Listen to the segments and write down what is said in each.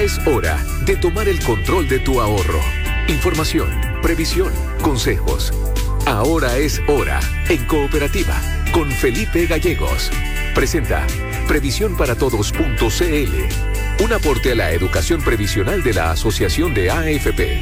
Es hora de tomar el control de tu ahorro. Información, previsión, consejos. Ahora es hora en Cooperativa con Felipe Gallegos. Presenta previsiónparatodos.cl. Un aporte a la educación previsional de la Asociación de AFP.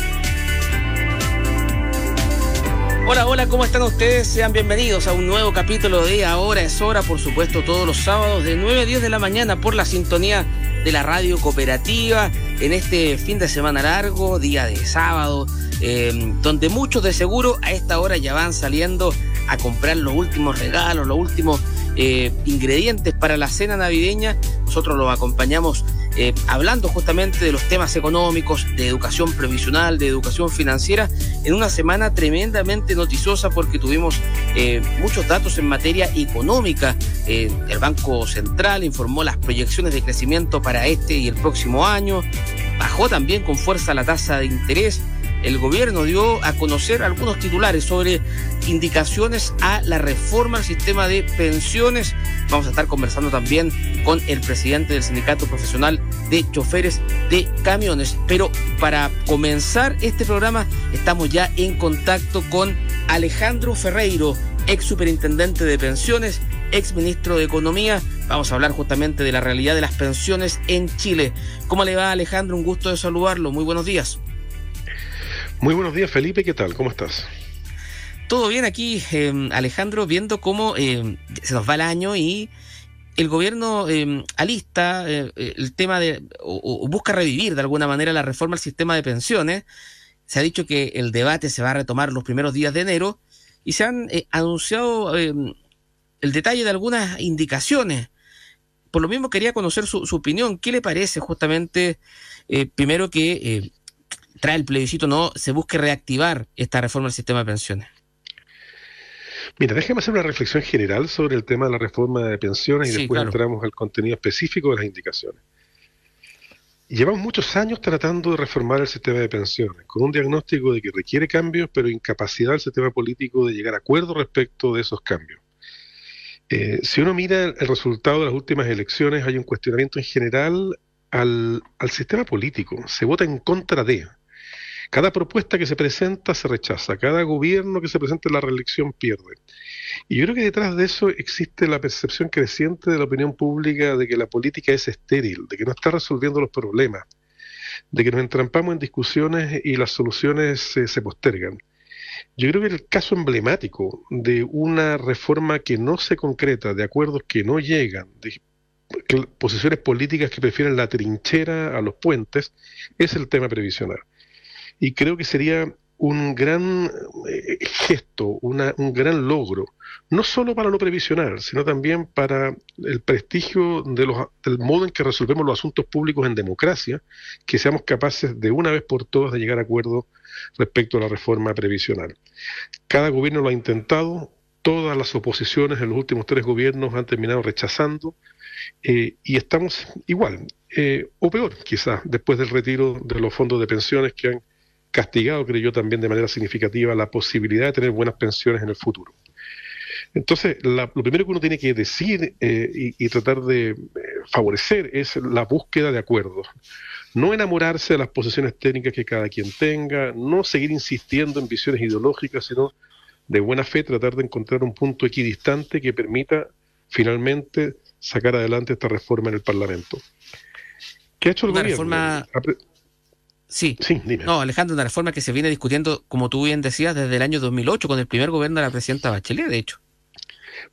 Hola, hola, ¿cómo están ustedes? Sean bienvenidos a un nuevo capítulo de Ahora es hora, por supuesto, todos los sábados de 9 a 10 de la mañana por la sintonía de la radio cooperativa en este fin de semana largo, día de sábado, eh, donde muchos de seguro a esta hora ya van saliendo a comprar los últimos regalos, los últimos eh, ingredientes para la cena navideña. Nosotros los acompañamos eh, hablando justamente de los temas económicos, de educación previsional, de educación financiera, en una semana tremendamente noticiosa porque tuvimos eh, muchos datos en materia económica. el Banco Central informó las proyecciones de crecimiento para este y el próximo año. Bajó también con fuerza la tasa de interés el gobierno dio a conocer algunos titulares sobre indicaciones a la reforma al sistema de pensiones. Vamos a estar conversando también con el presidente del Sindicato Profesional de Choferes de Camiones. Pero para comenzar este programa estamos ya en contacto con Alejandro Ferreiro, ex superintendente de pensiones, ex ministro de Economía. Vamos a hablar justamente de la realidad de las pensiones en Chile. ¿Cómo le va Alejandro? Un gusto de saludarlo. Muy buenos días. Muy buenos días, Felipe. ¿Qué tal? ¿Cómo estás? Todo bien aquí, em, Alejandro, viendo cómo em, se nos va el año y el gobierno em, alista eh, eh, el tema de, o, busca revivir de alguna manera la reforma al sistema de pensiones. Se ha dicho que el debate se va a retomar los primeros días de enero y se han eh, anunciado el detalle de algunas indicaciones. Por lo mismo quería conocer su, su opinión. ¿Qué le parece justamente, primero que trae el plebiscito no se busque reactivar esta reforma del sistema de pensiones? Mira, déjeme hacer una reflexión general sobre el tema de la reforma de pensiones y después entramos al contenido específico de las indicaciones. Llevamos muchos años tratando de reformar el sistema de pensiones, con un diagnóstico de que requiere cambios, pero incapacidad del sistema político de llegar a acuerdo respecto de esos cambios. Eh, si uno mira el resultado de las últimas elecciones, hay un cuestionamiento en general al, al sistema político. Se vota en contra de. Cada propuesta que se presenta se rechaza, cada gobierno que se presenta en la reelección pierde. Y yo creo que detrás de eso existe la percepción creciente de la opinión pública de que la política es estéril, de que no está resolviendo los problemas, de que nos entrampamos en discusiones y las soluciones se postergan. Yo creo que el caso emblemático de una reforma que no se concreta, de acuerdos que no llegan, de posiciones políticas que prefieren la trinchera a los puentes, es el tema previsional y creo que sería un gran eh, gesto, una, un gran logro, no solo para lo previsional, sino también para el prestigio de los, del modo en que resolvemos los asuntos públicos en democracia, que seamos capaces de una vez por todas de llegar a acuerdo respecto a la reforma previsional. Cada gobierno lo ha intentado, todas las oposiciones en los últimos tres gobiernos han terminado rechazando eh, y estamos igual, eh, o peor quizás, después del retiro de los fondos de pensiones que han castigado, creo yo, también de manera significativa la posibilidad de tener buenas pensiones en el futuro. Entonces, lo primero que uno tiene que decir eh, y, tratar de eh, favorecer es la búsqueda de acuerdos. No enamorarse de las posiciones técnicas que cada quien tenga, no seguir insistiendo en visiones ideológicas, sino de buena fe tratar de encontrar un punto equidistante que permita finalmente sacar adelante esta reforma en el Parlamento. ¿Qué ha hecho el gobierno? Reforma... Sí. sí no, Alejandro, una reforma que se viene discutiendo, como tú bien decías, desde el año 2008, con el primer gobierno de la presidenta Bachelet, de hecho.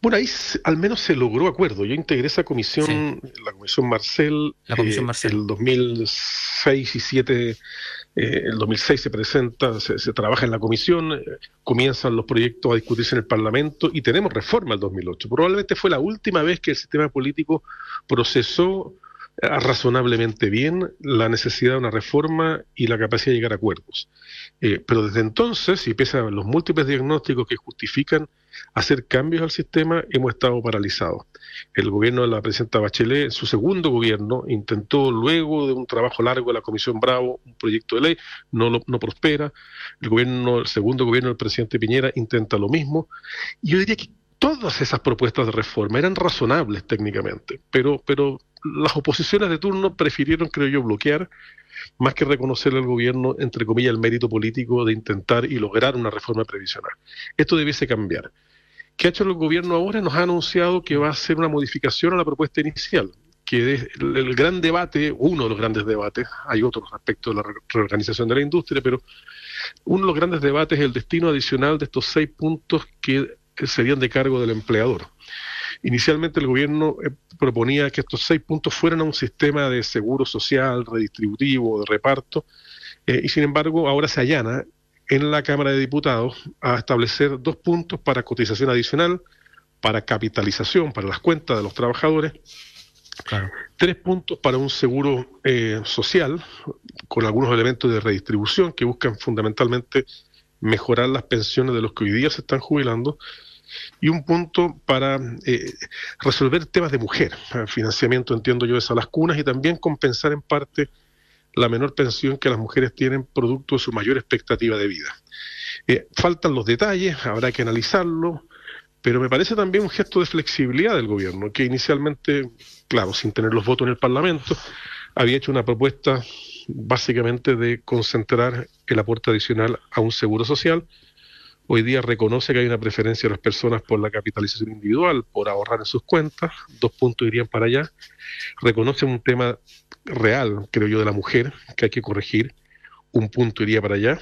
Bueno, ahí al menos se logró acuerdo. Yo integré esa comisión, la comisión Marcel, la comisión eh, el 2006 y 2007, eh, el 2006 se presenta, se, trabaja en la comisión, eh, comienzan los proyectos a discutirse en el Parlamento y tenemos reforma el 2008. Probablemente fue la última vez que el sistema político procesó razonablemente bien la necesidad de una reforma y la capacidad de llegar a acuerdos. Eh, pero desde entonces, y pese a los múltiples diagnósticos que justifican hacer cambios al sistema, hemos estado paralizados. El gobierno de la presidenta Bachelet, su segundo gobierno, intentó luego de un trabajo largo de la Comisión Bravo un proyecto de ley, no, no prospera. El gobierno, el segundo gobierno del presidente Piñera intenta lo mismo. Y yo diría que todas esas propuestas de reforma eran razonables técnicamente, pero, pero las oposiciones de turno prefirieron, creo yo, bloquear más que reconocerle al gobierno, entre comillas, el mérito político de intentar y lograr una reforma previsional. Esto debiese cambiar. ¿Qué ha hecho el gobierno ahora? Nos ha anunciado que va a hacer una modificación a la propuesta inicial, que es el, gran debate, uno de los grandes debates, hay otros aspectos de la reorganización de la industria, pero uno de los grandes debates es el destino adicional de estos seis puntos que serían de cargo del empleador. Inicialmente el gobierno eh, proponía que estos seis puntos fueran a un sistema de seguro social, redistributivo, de reparto, eh, y sin embargo ahora se allana en la Cámara de Diputados a establecer dos puntos para cotización adicional, para capitalización, para las cuentas de los trabajadores, tres puntos para un seguro eh, social, con algunos elementos de redistribución que buscan fundamentalmente mejorar las pensiones de los que hoy día se están jubilando, y un punto para eh, resolver temas de mujer, financiamiento, entiendo yo, de las cunas y también compensar en parte la menor pensión que las mujeres tienen producto de su mayor expectativa de vida. Eh, faltan los detalles, habrá que analizarlo, pero me parece también un gesto de flexibilidad del gobierno, que inicialmente, claro, sin tener los votos en el Parlamento, había hecho una propuesta básicamente de concentrar el aporte adicional a un seguro social. Hoy día reconoce que hay una preferencia de las personas por la capitalización individual, por ahorrar en sus cuentas, dos puntos irían para allá. Reconoce un tema real, creo yo, de la mujer que hay que corregir, un punto iría para allá.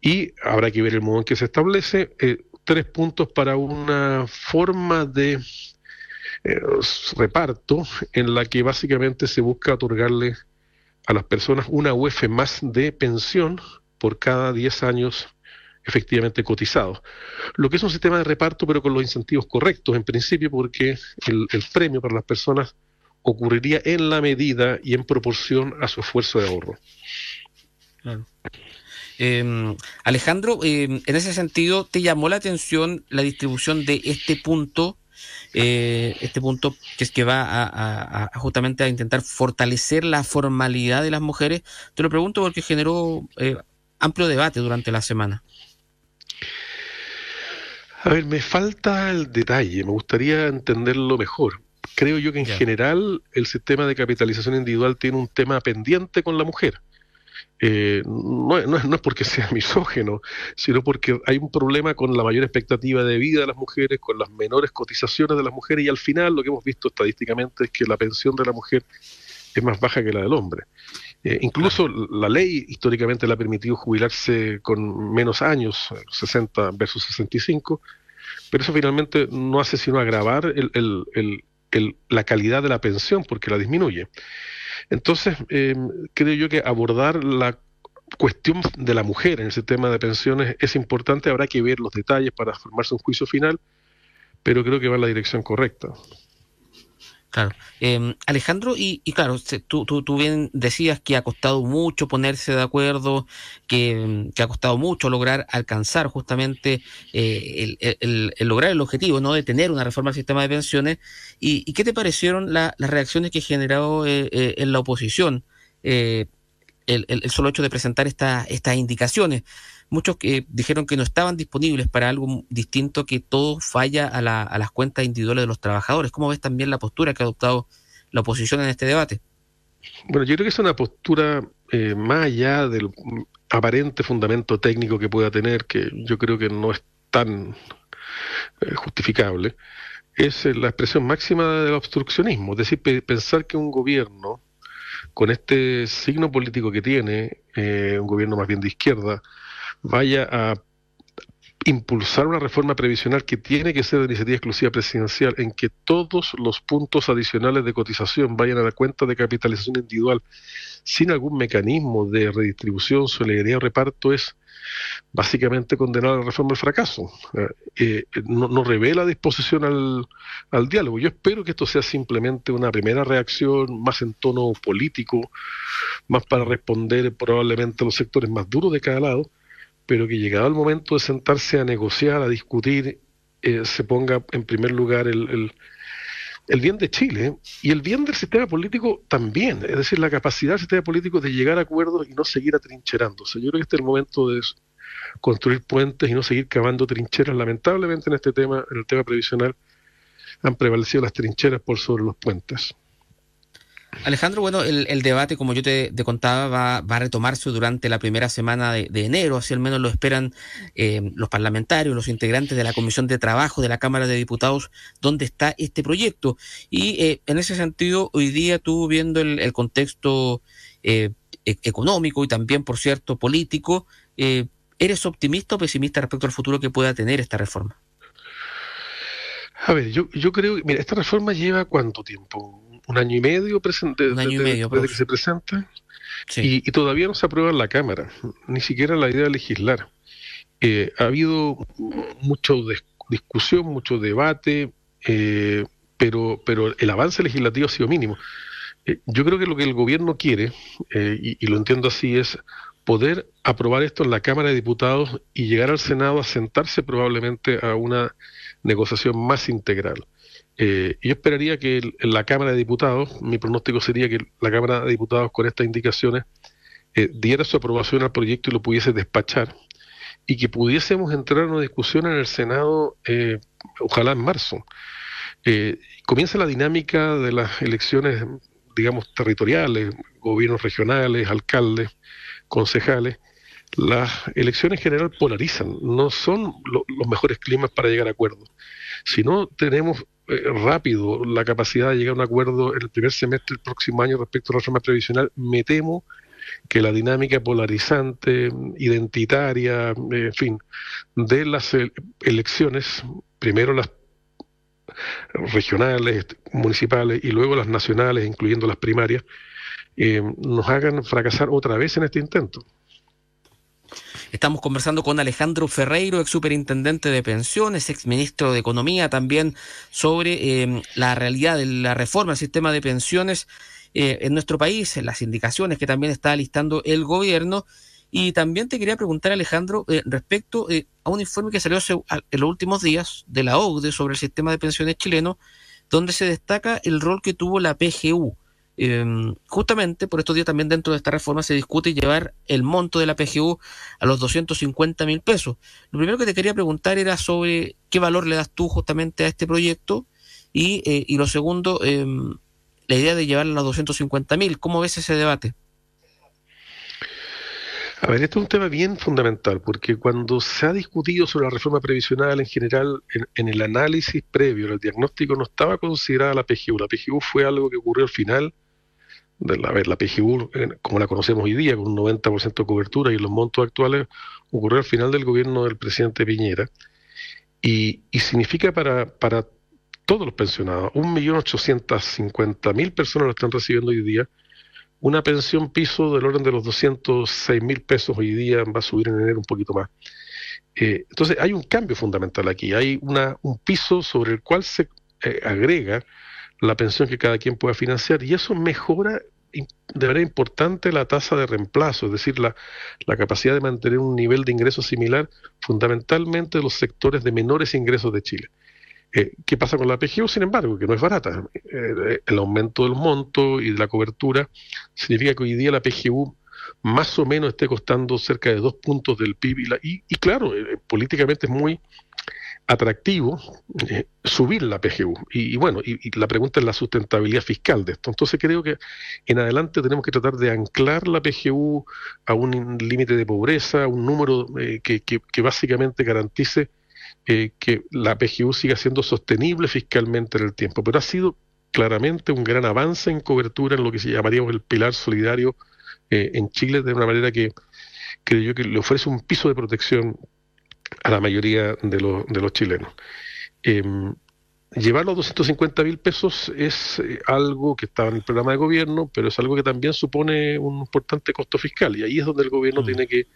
Y habrá que ver el modo en que se establece. Eh, tres puntos para una forma de eh, reparto en la que básicamente se busca otorgarle a las personas una UF más de pensión por cada 10 años efectivamente cotizados. Lo que es un sistema de reparto, pero con los incentivos correctos, en principio, porque el premio para las personas ocurriría en la medida y en proporción a su esfuerzo de ahorro. Em, Alejandro, em, en ese sentido, ¿te llamó la atención la distribución de este punto? Eh, este punto que es que va a, justamente a intentar fortalecer la formalidad de las mujeres. Te lo pregunto porque generó eh, amplio debate durante la semana. A ver, me falta el detalle, me gustaría entenderlo mejor creo yo que en general el sistema de capitalización individual tiene un tema pendiente con la mujer. Eh, no, es, porque sea misógeno, sino porque hay un problema con la mayor expectativa de vida de las mujeres, con las menores cotizaciones de las mujeres y al final lo que hemos visto estadísticamente es que la pensión de la mujer es más baja que la del hombre. Eh, incluso la ley históricamente le ha permitido jubilarse con menos años, 60 versus 65, pero eso finalmente no hace sino agravar el, la calidad de la pensión porque la disminuye. Entonces, eh, creo yo que abordar la cuestión de la mujer en el sistema de pensiones es importante, habrá que ver los detalles para formarse un juicio final, pero creo que va en la dirección correcta. Claro. Em, Alejandro, y, claro, tú, tú, bien decías que ha costado mucho ponerse de acuerdo, que, ha costado mucho lograr alcanzar justamente eh, el, lograr el objetivo, ¿no? De tener una reforma al sistema de pensiones. ¿Y, qué te parecieron las reacciones que generó eh, eh, en la oposición el, solo hecho de presentar estas indicaciones? Muchos que dijeron que no estaban disponibles para algo distinto que todo falla a, las cuentas individuales de los trabajadores. ¿Cómo ves también la postura que ha adoptado la oposición en este debate? Bueno, yo creo que es una postura eh, más allá del aparente fundamento técnico que pueda tener, que yo creo que no es tan eh, justificable, es eh, la expresión máxima del obstruccionismo, es decir, pensar que un gobierno con este signo político que tiene, un gobierno más bien de izquierda, vaya a impulsar una reforma previsional que tiene que ser de iniciativa exclusiva presidencial, en que todos los puntos adicionales de cotización vayan a la cuenta de capitalización individual sin algún mecanismo de redistribución, solidaridad o reparto, es básicamente condenar a la reforma al fracaso. Eh, eh, no, no, revela disposición al, al diálogo. Yo espero que esto sea simplemente una primera reacción más en tono político, más para responder probablemente a los sectores más duros de cada lado, pero que llegado el momento de sentarse a negociar, a discutir, eh, se ponga en primer lugar el, el, bien de Chile y el bien del sistema político también, es decir, la capacidad del sistema político de llegar a acuerdos y no seguir atrincherándose. Yo creo que este es el momento de construir puentes y no seguir cavando trincheras. Lamentablemente en este tema, en el tema previsional, han prevalecido las trincheras por sobre los puentes. Alejandro, bueno, el, debate, como yo te, contaba, va, va, a retomarse durante la primera semana de, enero, así al menos lo esperan eh, los parlamentarios, los integrantes de la Comisión de Trabajo de la Cámara de Diputados, donde está este proyecto. Y eh, en ese sentido, hoy día tú viendo el, contexto eh, e, económico y también, por cierto, político, ¿eres optimista o pesimista respecto al futuro que pueda tener esta reforma? A ver, yo, yo creo que, mira, esta reforma lleva cuánto tiempo? Un año y medio, presente, un año y medio desde que se presenta y, todavía no se aprueba en la Cámara, ni siquiera la idea de legislar. Eh, ha habido mucha discusión, mucho debate, eh, pero, pero el avance legislativo ha sido mínimo. Eh, yo creo que lo que el gobierno quiere, y, y lo entiendo así, es poder aprobar esto en la Cámara de Diputados y llegar al Senado a sentarse probablemente a una negociación más integral. Eh, yo esperaría que en la Cámara de Diputados, mi pronóstico sería que la Cámara de Diputados con estas indicaciones eh, diera su aprobación al proyecto y lo pudiese despachar y que pudiésemos entrar en una discusión en el Senado, eh, ojalá en marzo. comienza la dinámica de las elecciones, digamos, territoriales, gobiernos regionales, alcaldes, concejales. Las elecciones en general polarizan, no son los mejores climas para llegar a acuerdos. Si no tenemos eh, rápido la capacidad de llegar a un acuerdo en el primer semestre del próximo año respecto a la reforma previsional, me temo que la dinámica polarizante, identitaria, en fin, de las elecciones, primero las regionales, municipales y luego las nacionales, incluyendo las primarias, eh, nos hagan fracasar otra vez en este intento. Estamos conversando con Alejandro Ferreiro, ex superintendente de pensiones, ex ministro de Economía, también sobre em, la realidad de la reforma del sistema de pensiones eh, en nuestro país, las indicaciones que también está listando el gobierno. Y también te quería preguntar, Alejandro, eh, respecto eh, a un informe que salió en los últimos días de la OCDE sobre el sistema de pensiones chileno, donde se destaca el rol que tuvo la PGU Em, justamente por estos días también dentro de esta reforma se discute llevar el monto de la PGU a los 250 mil pesos. Lo primero que te quería preguntar era sobre qué valor le das tú justamente a este proyecto y, eh, y lo segundo, em, la idea de llevarlo a los 250 mil. ¿Cómo ves ese debate? A ver, este es un tema bien fundamental, porque cuando se ha discutido sobre la reforma previsional en general, en, el análisis previo, en el diagnóstico, no estaba considerada la PGU. La PGU fue algo que ocurrió al final de la, la PGU, como la conocemos hoy día, con un 90% de cobertura y los montos actuales, ocurrió al final del gobierno del presidente Piñera. Y, y significa para, todos los pensionados, 1.850.000 personas lo están recibiendo hoy día, una pensión piso del orden de los 206.000 pesos hoy día, va a subir en enero un poquito más. Eh, entonces hay un cambio fundamental aquí, hay una, un piso sobre el cual se eh, agrega la pensión que cada quien pueda financiar y eso mejora de manera importante la tasa de reemplazo, es decir, la, la capacidad de mantener un nivel de ingresos similar fundamentalmente de los sectores de menores ingresos de Chile. Eh, ¿Qué pasa con la PGU? Sin embargo, que no es barata. Eh, el aumento del monto y de la cobertura significa que hoy día la PGU más o menos esté costando cerca de dos puntos del PIB. Y, y, claro, eh, políticamente es muy atractivo eh, subir la PGU. Y, bueno, y, la pregunta es la sustentabilidad fiscal de esto. Entonces creo que en adelante tenemos que tratar de anclar la PGU a un límite de pobreza, un número eh, que, que, básicamente garantice eh, que la PGU siga siendo sostenible fiscalmente en el tiempo. Pero ha sido claramente un gran avance en cobertura en lo que se llamaríamos el pilar solidario en Chile, de una manera que creo yo que le ofrece un piso de protección a la mayoría de, los, de los chilenos. Eh, llevar los 250 mil pesos es eh, algo que estaba en el programa de gobierno, pero es algo que también supone un importante costo fiscal y ahí es donde el gobierno mm. tiene que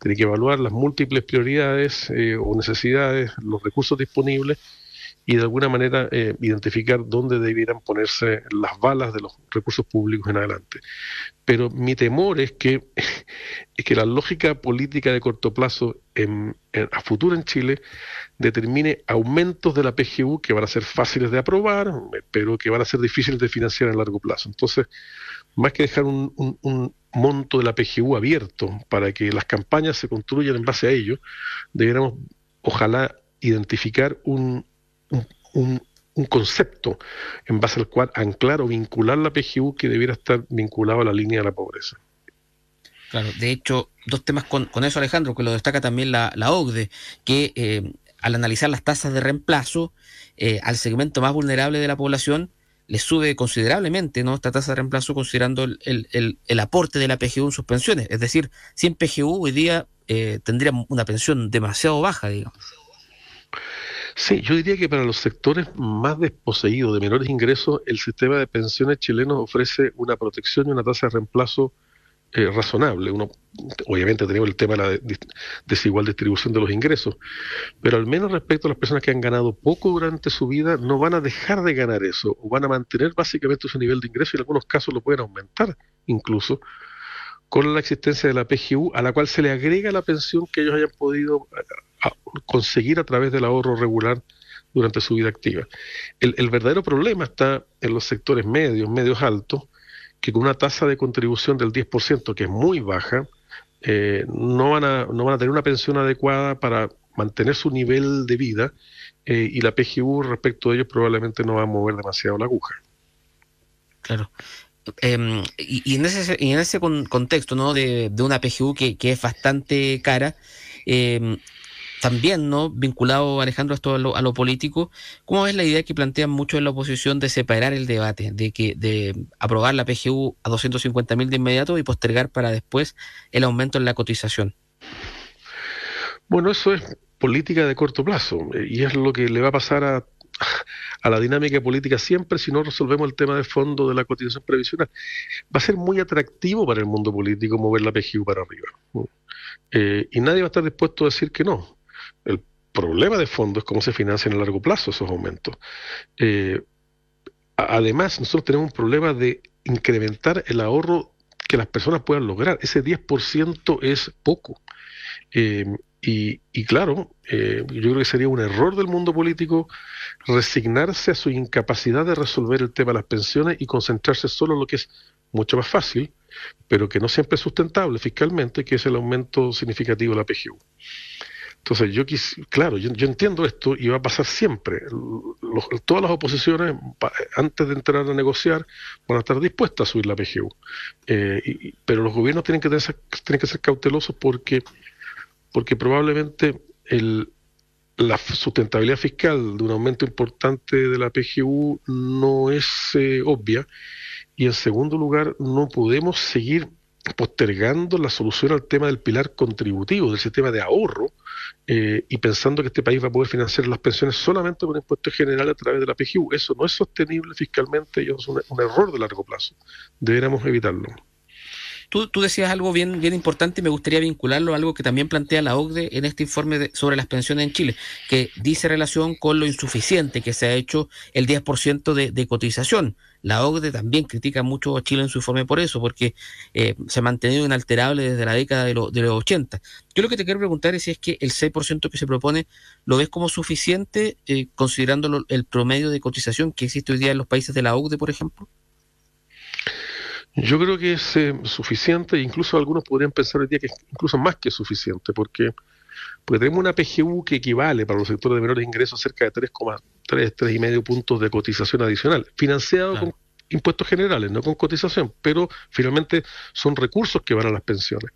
tiene que evaluar las múltiples prioridades eh, o necesidades, los recursos disponibles y de alguna manera eh, identificar dónde debieran ponerse las balas de los recursos públicos en adelante. Pero mi temor es que, es que la lógica política de corto plazo en, a futuro en Chile determine aumentos de la PGU que van a ser fáciles de aprobar, pero que van a ser difíciles de financiar a largo plazo. Entonces, más que dejar un, un monto de la PGU abierto para que las campañas se construyan en base a ello, debiéramos, ojalá, identificar un, un, un concepto en base al cual anclar o vincular la PGU que debiera estar vinculado a la línea de la pobreza. Claro, de hecho, dos temas con, eso, Alejandro, que lo destaca también la, OCDE, que eh, al analizar las tasas de reemplazo eh, al segmento más vulnerable de la población, le sube considerablemente ¿no? esta tasa de reemplazo considerando el, aporte de la PGU en sus pensiones. Es decir, en PGU hoy día eh, tendría una pensión demasiado baja, digamos. Sí, yo diría que para los sectores más desposeídos de menores ingresos, el sistema de pensiones chilenos ofrece una protección y una tasa de reemplazo eh, razonable. Uno, obviamente tenemos el tema de la desigual distribución de los ingresos, pero al menos respecto a las personas que han ganado poco durante su vida, no van a dejar de ganar eso, o van a mantener básicamente su nivel de ingreso y en algunos casos lo pueden aumentar incluso con la existencia de la PGU, a la cual se le agrega la pensión que ellos hayan podido conseguir a través del ahorro regular durante su vida activa. El, verdadero problema está en los sectores medios, medios altos, que con una tasa de contribución del 10%, que es muy baja, eh, no, van a, no van a tener una pensión adecuada para mantener su nivel de vida eh, y la PGU respecto a ellos probablemente no va a mover demasiado la aguja. Claro. Em, y, en ese, en ese contexto ¿no? de, una PGU que, que es bastante cara, eh, también, ¿no? Vinculado, Alejandro, esto a lo, a lo político, ¿cómo ves la idea que plantean muchos en la oposición de separar el debate, de que de aprobar la PGU a 250 mil de inmediato y postergar para después el aumento en la cotización? Bueno, eso es política de corto plazo y es lo que le va a pasar a, a la dinámica política siempre si no resolvemos el tema de fondo de la cotización previsional. Va a ser muy atractivo para el mundo político mover la PGU para arriba. Eh, y nadie va a estar dispuesto a decir que no. Problema de fondo es cómo se financian a largo plazo esos aumentos. Eh, además, nosotros tenemos un problema de incrementar el ahorro que las personas puedan lograr. Ese 10% es poco. Eh, y, claro, eh, yo creo que sería un error del mundo político resignarse a su incapacidad de resolver el tema de las pensiones y concentrarse solo en lo que es mucho más fácil, pero que no siempre es sustentable fiscalmente, que es el aumento significativo de la PGU. Entonces, yo quis, claro, yo, entiendo esto y va a pasar siempre. todas las oposiciones, antes de entrar a negociar, van a estar dispuestas a subir la PGU. Eh, pero los gobiernos tienen que, tienen que ser cautelosos porque, porque probablemente la sustentabilidad fiscal de un aumento importante de la PGU no es eh, obvia. Y en segundo lugar, no podemos seguir postergando la solución al tema del pilar contributivo, del sistema de ahorro, eh, y pensando que este país va a poder financiar las pensiones solamente con impuestos generales a través de la PGU. Eso no es sostenible fiscalmente y es un, error de largo plazo. Deberíamos evitarlo. Tú, tú, decías algo bien, bien importante y me gustaría vincularlo a algo que también plantea la OCDE en este informe sobre las pensiones en Chile, que dice relación con lo insuficiente que se ha hecho el 10% de, de cotización. La OCDE también critica mucho a Chile en su informe por eso, porque eh, se ha mantenido inalterable desde la década de, de, los 80. Yo lo que te quiero preguntar es si es que el 6% que se propone lo ves como suficiente, eh, considerando el promedio de cotización que existe hoy día en los países de la OCDE, por ejemplo. Yo creo que es eh, suficiente, incluso algunos podrían pensar hoy día que es incluso más que suficiente, porque, porque tenemos una PGU que equivale para los sectores de menores ingresos cerca de 3,3, 3,5 puntos de cotización adicional, financiado con impuestos generales, no con cotización, pero finalmente son recursos que van a las pensiones.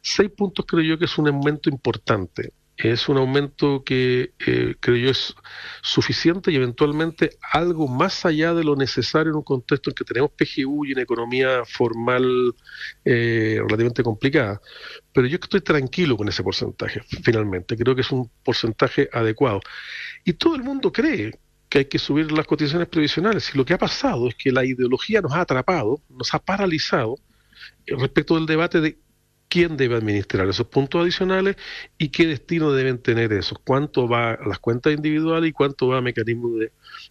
Seis puntos creo yo que es un aumento importante es un aumento que eh, creo yo es suficiente y eventualmente algo más allá de lo necesario en un contexto en que tenemos PGU y una economía formal eh, relativamente complicada. Pero yo estoy tranquilo con ese porcentaje, finalmente. Creo que es un porcentaje adecuado. Y todo el mundo cree que hay que subir las cotizaciones previsionales. Y lo que ha pasado es que la ideología nos ha atrapado, nos ha paralizado respecto del debate de quién debe administrar esos puntos adicionales y qué destino deben tener esos, cuánto va a las cuentas individuales y cuánto va a mecanismos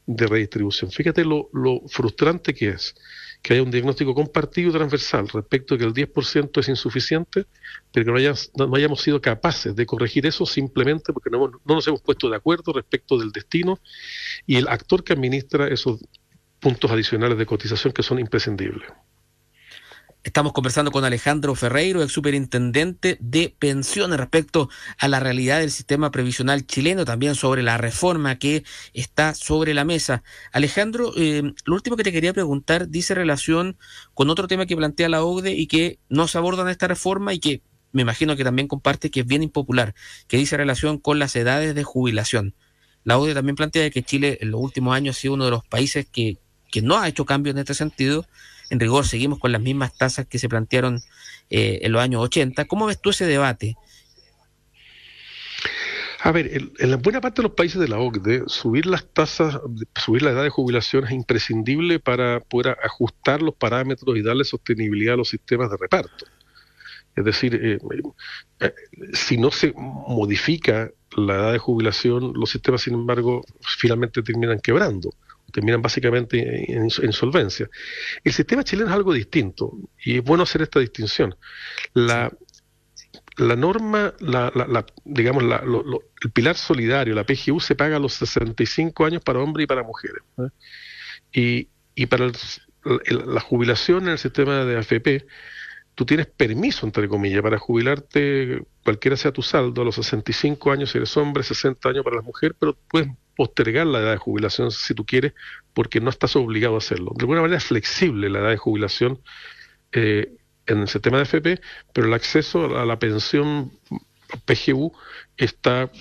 de, redistribución. Fíjate lo, frustrante que es que haya un diagnóstico compartido transversal respecto a que el 10% es insuficiente, pero que no, hayamos sido capaces de corregir eso simplemente porque no, no nos hemos puesto de acuerdo respecto del destino y el actor que administra esos puntos adicionales de cotización que son imprescindibles Estamos conversando con Alejandro Ferreiro, ex superintendente de pensiones, respecto a la realidad del sistema previsional chileno, también sobre la reforma que está sobre la mesa. Alejandro, eh, lo último que te quería preguntar dice relación con otro tema que plantea la OCDE y que no se aborda en esta reforma y que me imagino que también comparte que es bien impopular, que dice relación con las edades de jubilación. La OCDE también plantea que Chile en los últimos años ha sido uno de los países que, que no ha hecho cambios en este sentido en rigor seguimos con las mismas tasas que se plantearon eh, en los años 80. ¿Cómo ves tú ese debate? A ver, en, la buena parte de los países de la OCDE, subir las tasas, subir la edad de jubilación es imprescindible para poder ajustar los parámetros y darle sostenibilidad a los sistemas de reparto. Es decir, eh, eh, si no se modifica la edad de jubilación, los sistemas, sin embargo, finalmente terminan quebrando terminan básicamente en insolvencia. El sistema chileno es algo distinto y es bueno hacer esta distinción. La, la norma, la, la, digamos, el pilar solidario, la PGU, se paga a los 65 años para hombres y para mujeres. ¿eh? Y, y, para la jubilación en el sistema de AFP, tú tienes permiso, entre comillas, para jubilarte, cualquiera sea tu saldo, a los 65 años si eres hombre, 60 años para las mujeres, pero puedes postergar la edad de jubilación si tú quieres, porque no estás obligado a hacerlo. De alguna manera es flexible la edad de jubilación eh, en el sistema de FP, pero el acceso a la pensión PGU está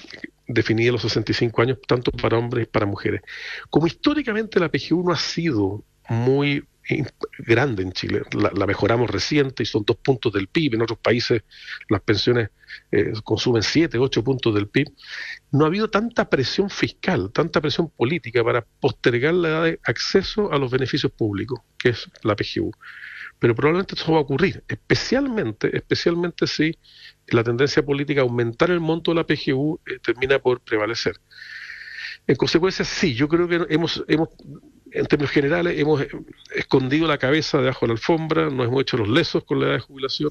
definida a los 65 años, tanto para hombres y para mujeres. Como históricamente la PGU no ha sido muy grande en Chile. La, mejoramos reciente y son dos puntos del PIB. En otros países las pensiones eh, consumen siete, ocho puntos del PIB. No ha habido tanta presión fiscal, tanta presión política para postergar la edad de acceso a los beneficios públicos, que es la PGU. Pero probablemente eso va a ocurrir, especialmente, especialmente si la tendencia política a aumentar el monto de la PGU eh, termina por prevalecer. En consecuencia, sí, yo creo que hemos, hemos en términos generales, hemos escondido la cabeza debajo de la alfombra, nos hemos hecho los lesos con la edad de jubilación,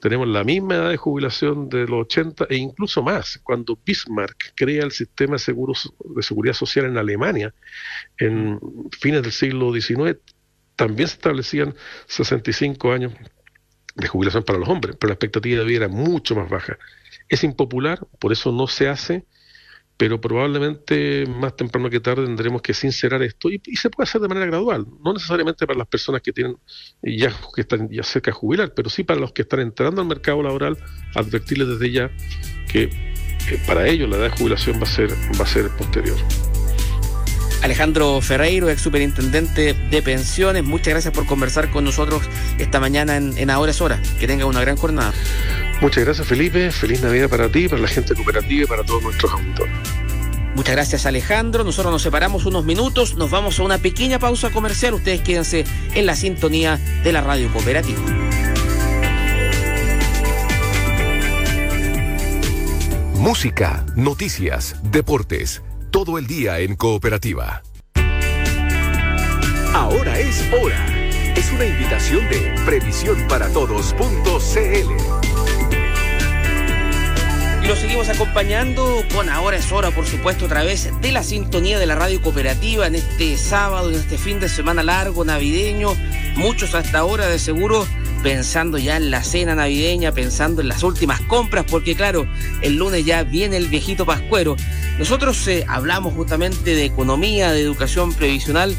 tenemos la misma edad de jubilación de los 80 e incluso más. Cuando Bismarck crea el sistema de, seguros, de seguridad social en Alemania, en fines del siglo XIX, también se establecían 65 años de jubilación para los hombres, pero la expectativa de vida era mucho más baja. Es impopular, por eso no se hace, pero probablemente más temprano que tarde tendremos que sincerar esto y, se puede hacer de manera gradual, no necesariamente para las personas que tienen ya que están ya cerca de jubilar, pero sí para los que están entrando al mercado laboral, advertirles desde ya que, para ellos la edad de jubilación va a ser va a ser posterior. Alejandro Ferreiro, ex superintendente de pensiones, muchas gracias por conversar con nosotros esta mañana en, en Ahora es Hora. Que tenga una gran jornada. Muchas gracias Felipe, feliz Navidad para ti, para la gente cooperativa y para todos nuestros auditores. Muchas gracias Alejandro, nosotros nos separamos unos minutos, nos vamos a una pequeña pausa comercial, ustedes quédense en la sintonía de la radio cooperativa. Música, noticias, deportes, todo el día en cooperativa. Ahora es hora. Es una invitación de previsiónparatodos.cl. Lo seguimos acompañando con Ahora es Hora, por supuesto, otra vez de la sintonía de la radio cooperativa en este sábado, en este fin de semana largo, navideño. Muchos hasta ahora de seguro pensando ya en la cena navideña, pensando en las últimas compras, porque claro, el lunes ya viene el viejito pascuero. Nosotros eh, hablamos justamente de economía, de educación previsional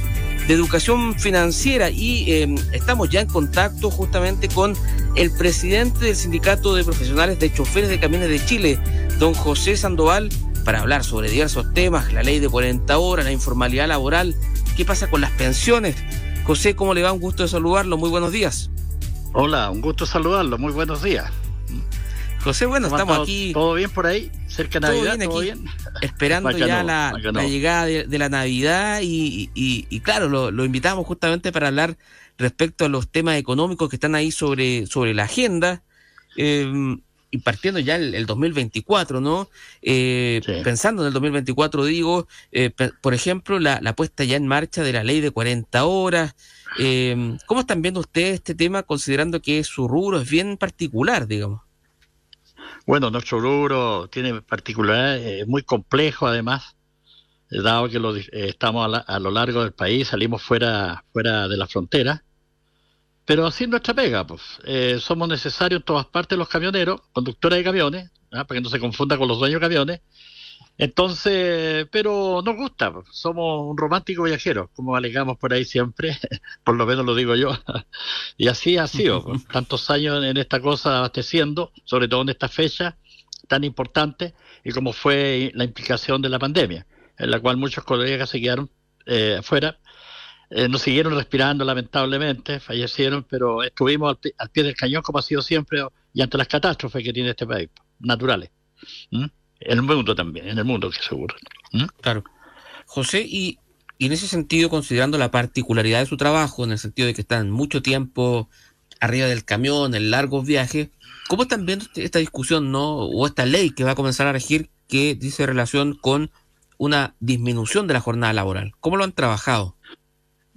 de educación financiera y em, estamos ya en contacto justamente con el presidente del Sindicato de Profesionales de Choferes de Camiones de Chile, don José Sandoval, para hablar sobre diversos temas, la ley de 40 horas, la informalidad laboral, qué pasa con las pensiones. José, ¿cómo le va? Un gusto de saludarlo, muy buenos días. Hola, un gusto saludarlo, muy buenos días. José, bueno, estamos aquí. ¿Todo bien por ahí? ¿Cerca de Navidad? ¿Todo bien? Esperando ya la, llegada de, la Navidad y, claro, lo, invitamos justamente para hablar respecto a los temas económicos que están ahí sobre, sobre la agenda. Y partiendo ya el, 2024, ¿no? Eh, pensando en el 2024, digo, eh, por ejemplo, la, la, puesta ya en marcha de la ley de 40 horas. Eh, ¿Cómo están viendo ustedes este tema, considerando que su rubro es bien particular, digamos? Bueno, nuestro rubro tiene particularidades, muy complejo además, eh, dado que lo, eh, estamos a, lo largo del país, salimos fuera, fuera de la frontera, pero así nuestra pega, pues. Eh, somos necesarios en todas partes los camioneros, conductores de camiones, ¿ah? para que no se confunda con los dueños de camiones. Entonces, pero nos gusta, somos un romántico viajero, como alegamos por ahí siempre, por lo menos lo digo yo. y así ha sido, tantos años en esta cosa abasteciendo, sobre todo en esta fecha tan importante, y como fue la implicación de la pandemia, en la cual muchos colegas se quedaron eh, afuera eh, nos siguieron respirando lamentablemente, fallecieron, pero estuvimos al, pie del cañón como ha sido siempre y ante las catástrofes que tiene este país, naturales. El mundo también, en el mundo que seguro. Claro. José, y, en ese sentido, considerando la particularidad de su trabajo, en el sentido de que están mucho tiempo arriba del camión, en largos viajes, ¿cómo están viendo este, esta discusión no o esta ley que va a comenzar a regir que dice relación con una disminución de la jornada laboral? ¿Cómo lo han trabajado?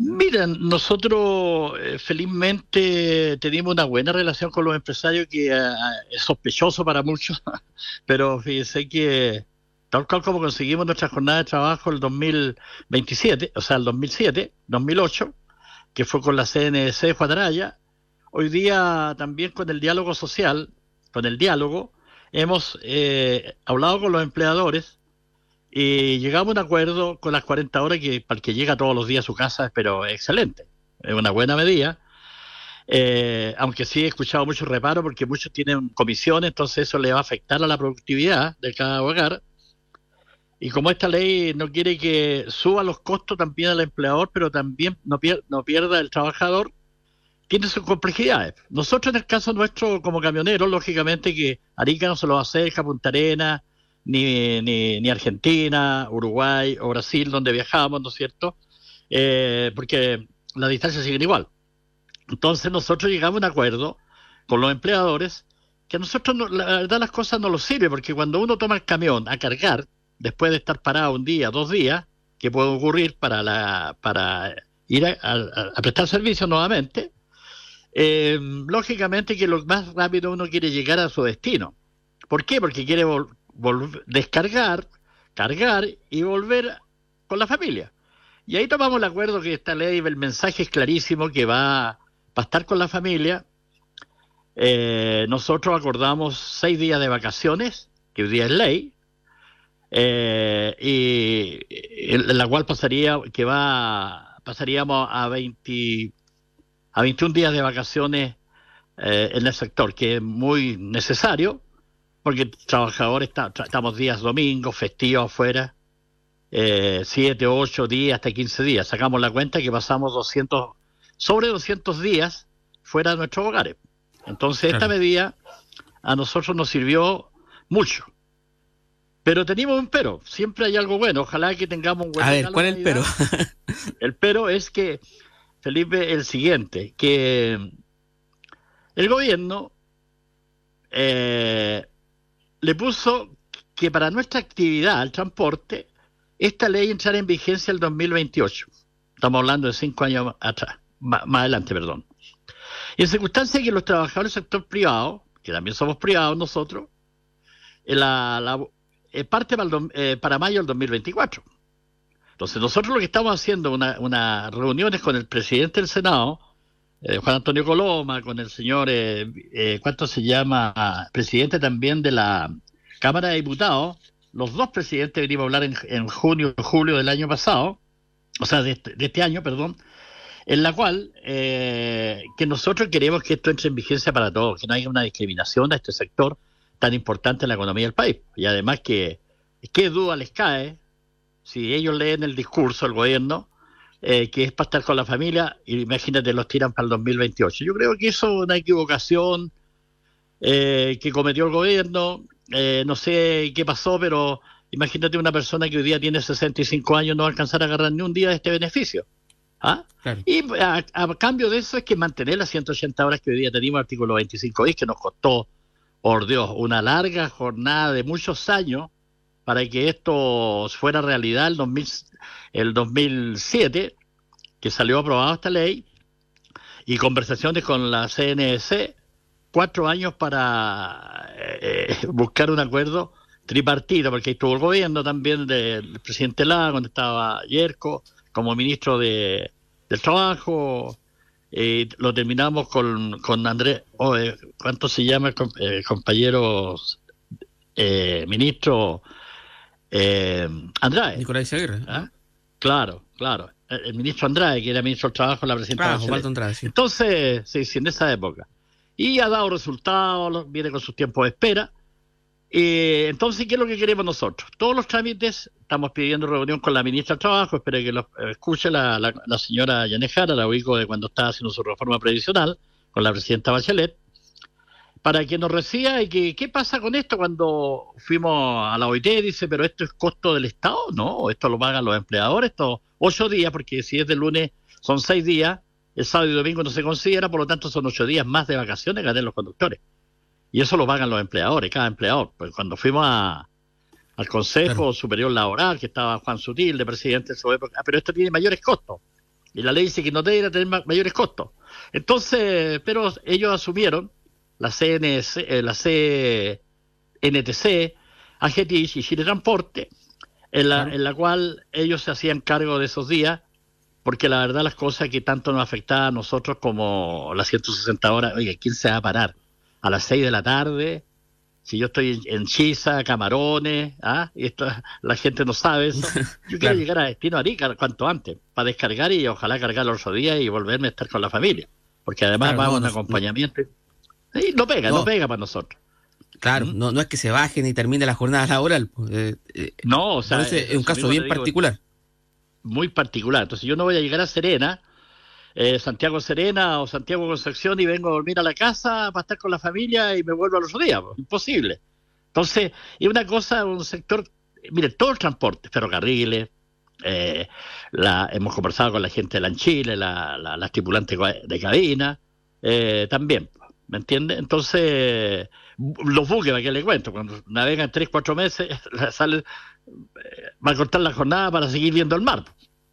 Mira, nosotros eh, felizmente tenemos una buena relación con los empresarios que eh, es sospechoso para muchos, pero fíjense que tal cual como conseguimos nuestra jornada de trabajo el 2027, o sea, el 2007, 2008, que fue con la CNC de Juataraya, hoy día también con el diálogo social, con el diálogo, hemos eh, hablado con los empleadores y llegamos a un acuerdo con las 40 horas que para el que llega todos los días a su casa, pero excelente, es una buena medida. Eh, aunque sí he escuchado muchos reparos porque muchos tienen comisiones, entonces eso le va a afectar a la productividad de cada hogar. Y como esta ley no quiere que suba los costos también al empleador, pero también no, no pierda el trabajador, tiene sus complejidades. Nosotros en el caso nuestro como camioneros, lógicamente que Arica no se lo va a hacer, Punta Arena, ni, ni, ni, Argentina, Uruguay o Brasil, donde viajamos, ¿no es cierto? Eh, porque la distancia sigue igual. Entonces nosotros llegamos a un acuerdo con los empleadores que a nosotros, la verdad, las cosas no nos sirven, porque cuando uno toma el camión a cargar, después de estar parado un día, dos días, que puede ocurrir para, la, para ir a, prestar servicio nuevamente, eh, lógicamente que lo más rápido uno quiere llegar a su destino. ¿Por qué? Porque quiere descargar, cargar y volver con la familia. Y ahí tomamos el acuerdo que esta ley, el mensaje es clarísimo que va a estar con la familia. Eh, nosotros acordamos seis días de vacaciones, que hoy día es ley, eh, y en la cual pasaría que va pasaríamos a 20 a 21 días de vacaciones eh, en el sector, que es muy necesario porque trabajadores estamos días domingos, festivos afuera, eh, siete, ocho días, hasta 15 días. Sacamos la cuenta que pasamos 200, sobre 200 días fuera de nuestros hogares. Entonces, esta medida a nosotros nos sirvió mucho. Pero teníamos un pero, siempre hay algo bueno, ojalá que tengamos un buen A ver, ¿cuál es el pero? el pero es que, Felipe, el siguiente, que el gobierno eh, le puso que para nuestra actividad, el transporte, esta ley entrará en vigencia el 2028. Estamos hablando de cinco años atrás, más, adelante, perdón. Y en circunstancias que los trabajadores del sector privado, que también somos privados nosotros, eh, la, la eh, parte para, eh, para, mayo del 2024. Entonces, nosotros lo que estamos haciendo, unas una reuniones con el presidente del Senado, eh, Juan Antonio Coloma, con el señor, eh, eh, ¿cuánto se llama? Presidente también de la Cámara de Diputados. Los dos presidentes venimos a hablar en, en junio, julio del año pasado, o sea, de este, de este año, perdón, en la cual eh, que nosotros queremos que esto entre en vigencia para todos, que no haya una discriminación a este sector tan importante en la economía del país. Y además que, ¿qué duda les cae si ellos leen el discurso del gobierno eh, que es para estar con la familia, y imagínate, los tiran para el 2028. Yo creo que eso es una equivocación eh, que cometió el gobierno, eh, no sé qué pasó, pero imagínate una persona que hoy día tiene 65 años no va a alcanzar a agarrar ni un día de este beneficio. ¿Ah? Y a, cambio de eso es que mantener las 180 horas que hoy día tenemos, artículo 25 y que nos costó, por Dios, una larga jornada de muchos años para que esto fuera realidad el 2000, el 2007, que salió aprobada esta ley, y conversaciones con la CNC, cuatro años para eh, buscar un acuerdo tripartito, porque ahí estuvo el gobierno también del presidente Lago, donde estaba Yerko, como ministro de, del Trabajo, eh, lo terminamos con, con Andrés, oh, eh, ¿cuánto se llama el eh, compañero ministro Andrade? Nicolás Aguirre. ¿Ah? Claro, claro. El, ministro Andrade, que era ministro del Trabajo, la presidenta Andrade, sí. Entonces, sí, sí, en esa época. Y ha dado resultados, viene con sus tiempos de espera. Eh, entonces, ¿qué es lo que queremos nosotros? Todos los trámites, estamos pidiendo reunión con la ministra del Trabajo, espero que lo escuche la, la, señora Yanejara, la ubico de cuando está haciendo su reforma previsional, con la presidenta Bachelet, para que nos reciba y que qué pasa con esto cuando fuimos a la OIT, dice, pero esto es costo del Estado, no, esto lo pagan los empleadores, estos ocho días, porque si es de lunes son seis días, el sábado y domingo no se considera, por lo tanto son ocho días más de vacaciones que tienen los conductores. Y eso lo pagan los empleadores, cada empleador. Pues cuando fuimos al Consejo Superior Laboral, que estaba Juan Sutil, de presidente de su época, ah, pero esto tiene mayores costos. Y la ley dice que no debe tener mayores costos. Entonces, pero ellos asumieron, la CNC, eh, la CNTC, AGTIC y Chile Transporte, en la, en la cual ellos se hacían cargo de esos días, porque la verdad las cosas que tanto nos afectaban a nosotros como las 160 horas, oye, ¿quién se va a parar? a las 6 de la tarde, si yo estoy en Chisa, Camarones, ¿ah? y esto, la gente no sabe eso, yo quiero llegar a destino Arica cuanto antes, para descargar y ojalá cargar los otro día y volverme a estar con la familia, porque además va un acompañamiento. Y no pega, no. pega para nosotros. Claro, no, no es que se baje ni termine la jornada laboral. Eh, eh, no, o sea, es un caso bien particular. Muy particular. Entonces yo no voy a llegar a Serena eh, Santiago Serena o Santiago Concepción y vengo a dormir a la casa para estar con la familia y me vuelvo a los días. Pues, imposible. Entonces, y una cosa, un sector, mire, todo el transporte, ferrocarriles, eh, la, hemos conversado con la gente de Lanchile, la, la, las tripulantes de cabina, eh, también, ¿me entiende? Entonces, los buques, ¿para qué le cuento? Cuando navegan tres, cuatro meses, salen, va a cortar la jornada para seguir viendo el mar.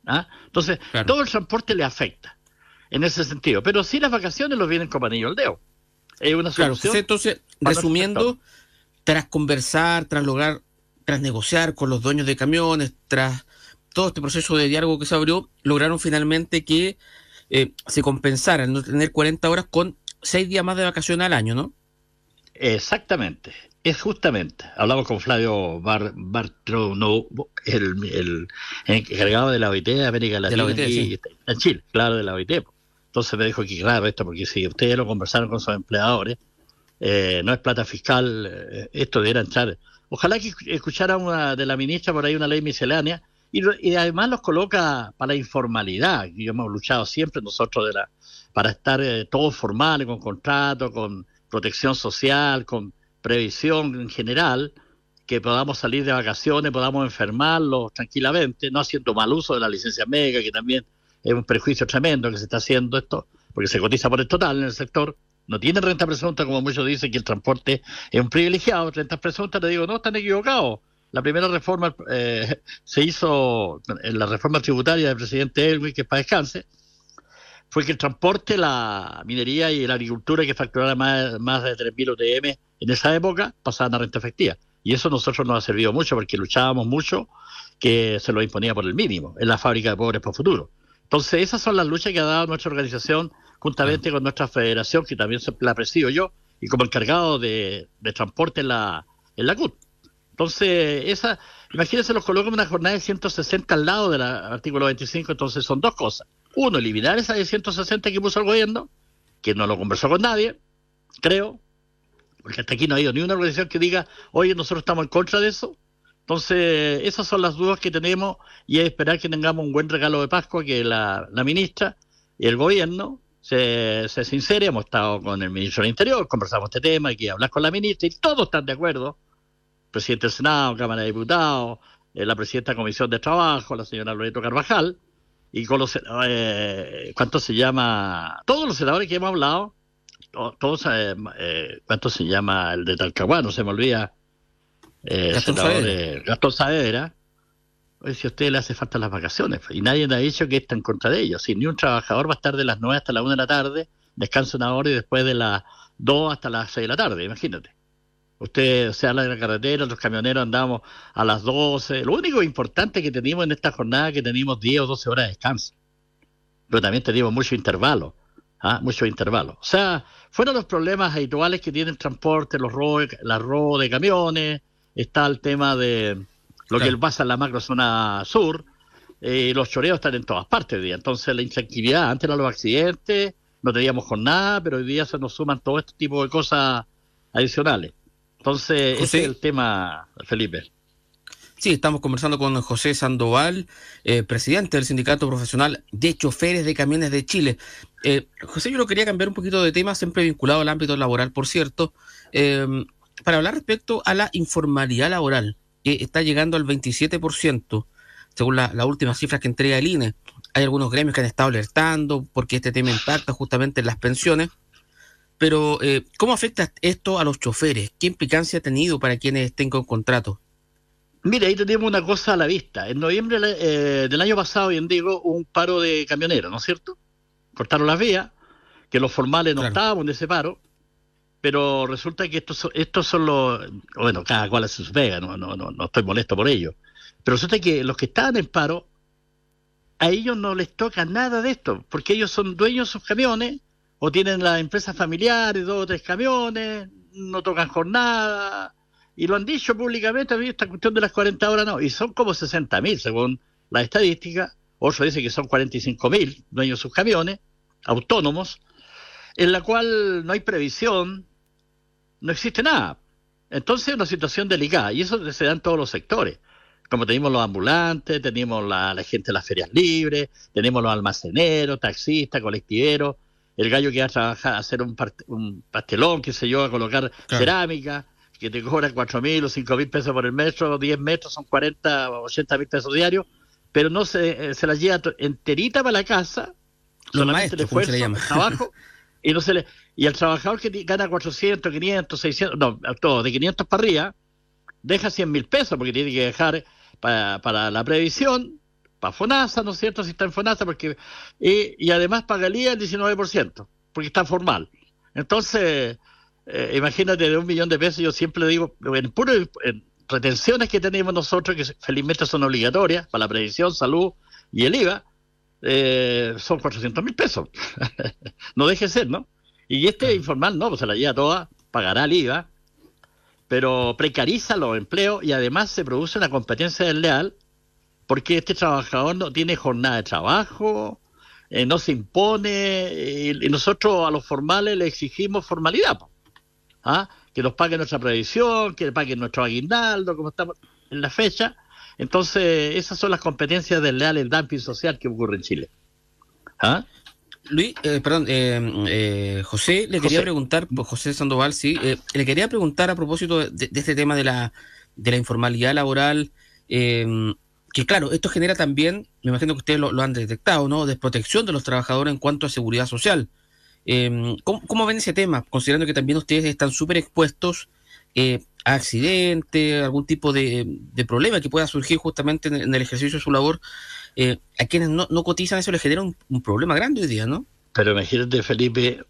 ¿ah? Entonces, todo el transporte le afecta en ese sentido. Pero sí las vacaciones los vienen como anillo al dedo. Es una solución. Claro, entonces, resumiendo, tras conversar, tras lograr, tras negociar con los dueños de camiones, tras todo este proceso de diálogo que se abrió, lograron finalmente que eh, se compensara no tener 40 horas con 6 días más de vacaciones al año, ¿no? Exactamente, es justamente. Hablamos con Flavio Bar, Bartrono, el, el, encargado de la OIT de América Latina, en Chile, claro, de la OIT. Entonces me dijo que claro esto, porque si ustedes lo conversaron con sus empleadores, eh, no es plata fiscal, eh, esto debería entrar. Ojalá que escuchara una de la ministra por ahí una ley miscelánea y, además los coloca para la informalidad, que hemos luchado siempre nosotros de la, para estar eh, todos formales, con contrato, con protección social, con previsión en general, que podamos salir de vacaciones, podamos enfermarlos tranquilamente, no haciendo mal uso de la licencia médica, que también es un prejuicio tremendo que se está haciendo esto, porque se cotiza por el total en el sector, no tiene renta presunta, como muchos dicen que el transporte es un privilegiado, renta presunta, le digo, no, están equivocados. La primera reforma eh, se hizo en la reforma tributaria del presidente Elwin, que es para descanse, fue que el transporte, la minería y la agricultura, que facturara más, más de 3.000 UTM en esa época, pasaban a renta efectiva. Y eso a nosotros nos ha servido mucho porque luchábamos mucho que se lo imponía por el mínimo en la fábrica de pobres por futuro. Entonces, esas son las luchas que ha dado nuestra organización juntamente con nuestra federación, que también la presido yo, y como encargado de, transporte en la, en la CUT. Entonces, esa, imagínense, los colocan en una jornada de 160 al lado del artículo 25, entonces son dos cosas. Uno, eliminar esa de 160 que puso el gobierno, que no lo conversó con nadie, creo, porque hasta aquí no ha ido ni una organización que diga, oye, nosotros estamos en contra de eso, entonces, esas son las dudas que tenemos y es esperar que tengamos un buen regalo de Pascua, que la, ministra y el gobierno se, se sincere. Hemos estado con el ministro del Interior, conversamos este tema, hay que hablar con la ministra y todos están de acuerdo. presidente del Senado, Cámara de Diputados, eh, la presidenta de la Comisión de Trabajo, la señora Loreto Carvajal, y con los, eh, ¿cuánto se llama? Todos los senadores que hemos hablado, todos, eh, eh, ¿cuánto se llama el de Talcahuano? Se me olvida eh, Gastón Saavedra. Gastón Saavedra, si a usted le hace falta las vacaciones, y nadie le ha dicho que está en contra de ellos. Si ni un trabajador va a estar de las 9 hasta las 1 de la tarde, descansa una hora y después de las 2 hasta las 6 de la tarde, imagínate. Usted se habla de la carretera, los camioneros andamos a las 12. Lo único importante que tenemos en esta jornada es que tenemos 10 o 12 horas de descanso. Pero también tenemos mucho intervalo. ¿ah? muchos intervalos. O sea, fueron los problemas habituales que tiene el transporte, los robos, la robo de camiones, está el tema de lo que pasa en la macrozona sur, eh, los choreos están en todas partes hoy día. Entonces la intranquilidad, antes eran los accidentes, no teníamos nada, pero hoy día se nos suman todo este tipo de cosas adicionales. Entonces, ese es el tema, Felipe. Sí, estamos conversando con José Sandoval, eh, presidente del Sindicato Profesional de Choferes de Camiones de Chile. Eh, José, yo lo quería cambiar un poquito de tema, siempre vinculado al ámbito laboral, por cierto, em, para hablar respecto a la informalidad laboral, que está llegando al 27%, según la, la última cifra que entrega el INE. Hay algunos gremios que han estado alertando porque este tema impacta justamente en las pensiones. Pero, eh, ¿cómo afecta esto a los choferes? ¿Qué implicancia ha tenido para quienes estén con contrato? Mira, ahí tenemos una cosa a la vista. En noviembre eh, del año pasado, bien digo, un paro de camioneros, ¿no es cierto? Cortaron las vías, que los formales no estábamos en ese paro, pero resulta que estos, estos son los. Bueno, cada cual se sus pega, no, no, no, no estoy molesto por ello. Pero resulta que los que estaban en paro, a ellos no les toca nada de esto, porque ellos son dueños de sus camiones, o tienen las empresas familiares, dos o tres camiones, no tocan jornada, y lo han dicho públicamente, a mí esta cuestión de las 40 horas no, y son como 60 mil según la estadística, otro dice que son 45 mil dueños de sus camiones, autónomos, en la cual no hay previsión, no existe nada. Entonces es una situación delicada, y eso se da en todos los sectores. Como tenemos los ambulantes, tenemos la, gente de las ferias libres, tenemos los almaceneros, taxistas, colectiveros, el gallo que va a trabajar, a hacer un, pastelón, qué sé yo, a colocar cerámica, que te cobran cuatro mil o cinco mil pesos por el metro, 10 metros, son 40 o 80 mil pesos diarios, pero no se, eh, se las lleva enterita para la casa, Los solamente el esfuerzo, se le trabajo, y no se le, y el trabajador que gana 400, 500, 600, no, todo, de 500 para arriba, deja 100 mil pesos porque tiene que dejar para, para la previsión, para FONASA, ¿no es cierto? Si está en FONASA, porque, y, y además pagaría el 19%, porque está formal. Entonces, eh, imagínate, de un millón de pesos, yo siempre digo, en puro en retenciones que tenemos nosotros, que felizmente son obligatorias para la previsión, salud y el IVA, eh, son 400 mil pesos. no deje ser, ¿no? Y este informal, no, pues se la lleva toda, pagará el IVA, pero precariza los empleos y además se produce una competencia desleal porque este trabajador no tiene jornada de trabajo, eh, no se impone y, nosotros a los formales le exigimos formalidad. ¿ah? que nos paguen nuestra previsión, que paguen nuestro aguinaldo, como estamos en la fecha. Entonces, esas son las competencias del leal dumping social que ocurre en Chile. ¿Ah? Luis, eh, perdón, eh, eh, José, le quería preguntar, pues, José Sandoval, sí, le quería preguntar a propósito de, este tema de la, de la informalidad laboral, que claro, esto genera también, me imagino que ustedes lo, han detectado, ¿no? Desprotección de los trabajadores en cuanto a seguridad social. Eh, ¿cómo, ven ese tema? Considerando que también ustedes están súper expuestos eh, a accidentes, algún tipo de, problema que pueda surgir justamente en, el ejercicio de su labor, eh, a quienes no, cotizan eso les genera un, problema grande hoy día, ¿no? Pero imagínate, Felipe,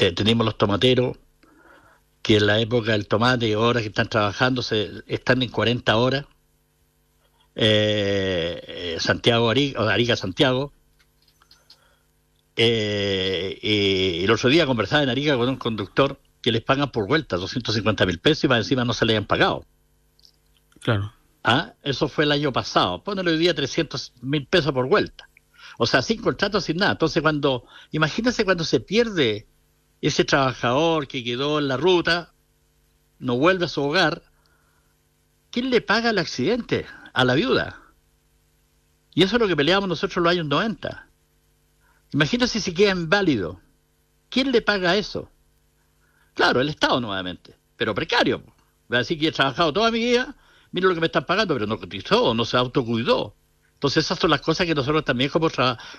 eh, tenemos los tomateros que en la época del tomate, horas que están trabajando, se, están en 40 horas. Santiago, Arica, Arica, Santiago, eh, y el otro día conversaba en Arica con un conductor que les pagan por vuelta 250 mil pesos y más encima no se le hayan pagado. Claro. ¿Ah? Eso fue el año pasado. Ponele hoy día 300 mil pesos por vuelta. O sea, sin contrato, sin nada. Entonces, cuando, imagínense cuando se pierde ese trabajador que quedó en la ruta, no vuelve a su hogar, ¿quién le paga el accidente? A la viuda. Y eso es lo que peleamos nosotros en los años 90. Imagínate si queda inválido. ¿Quién le paga eso? Claro, el Estado nuevamente, pero precario. Va a decir que he trabajado toda mi vida, mira lo que me están pagando, pero no cotizó, no se autocuidó. Entonces esas son las cosas que nosotros también como,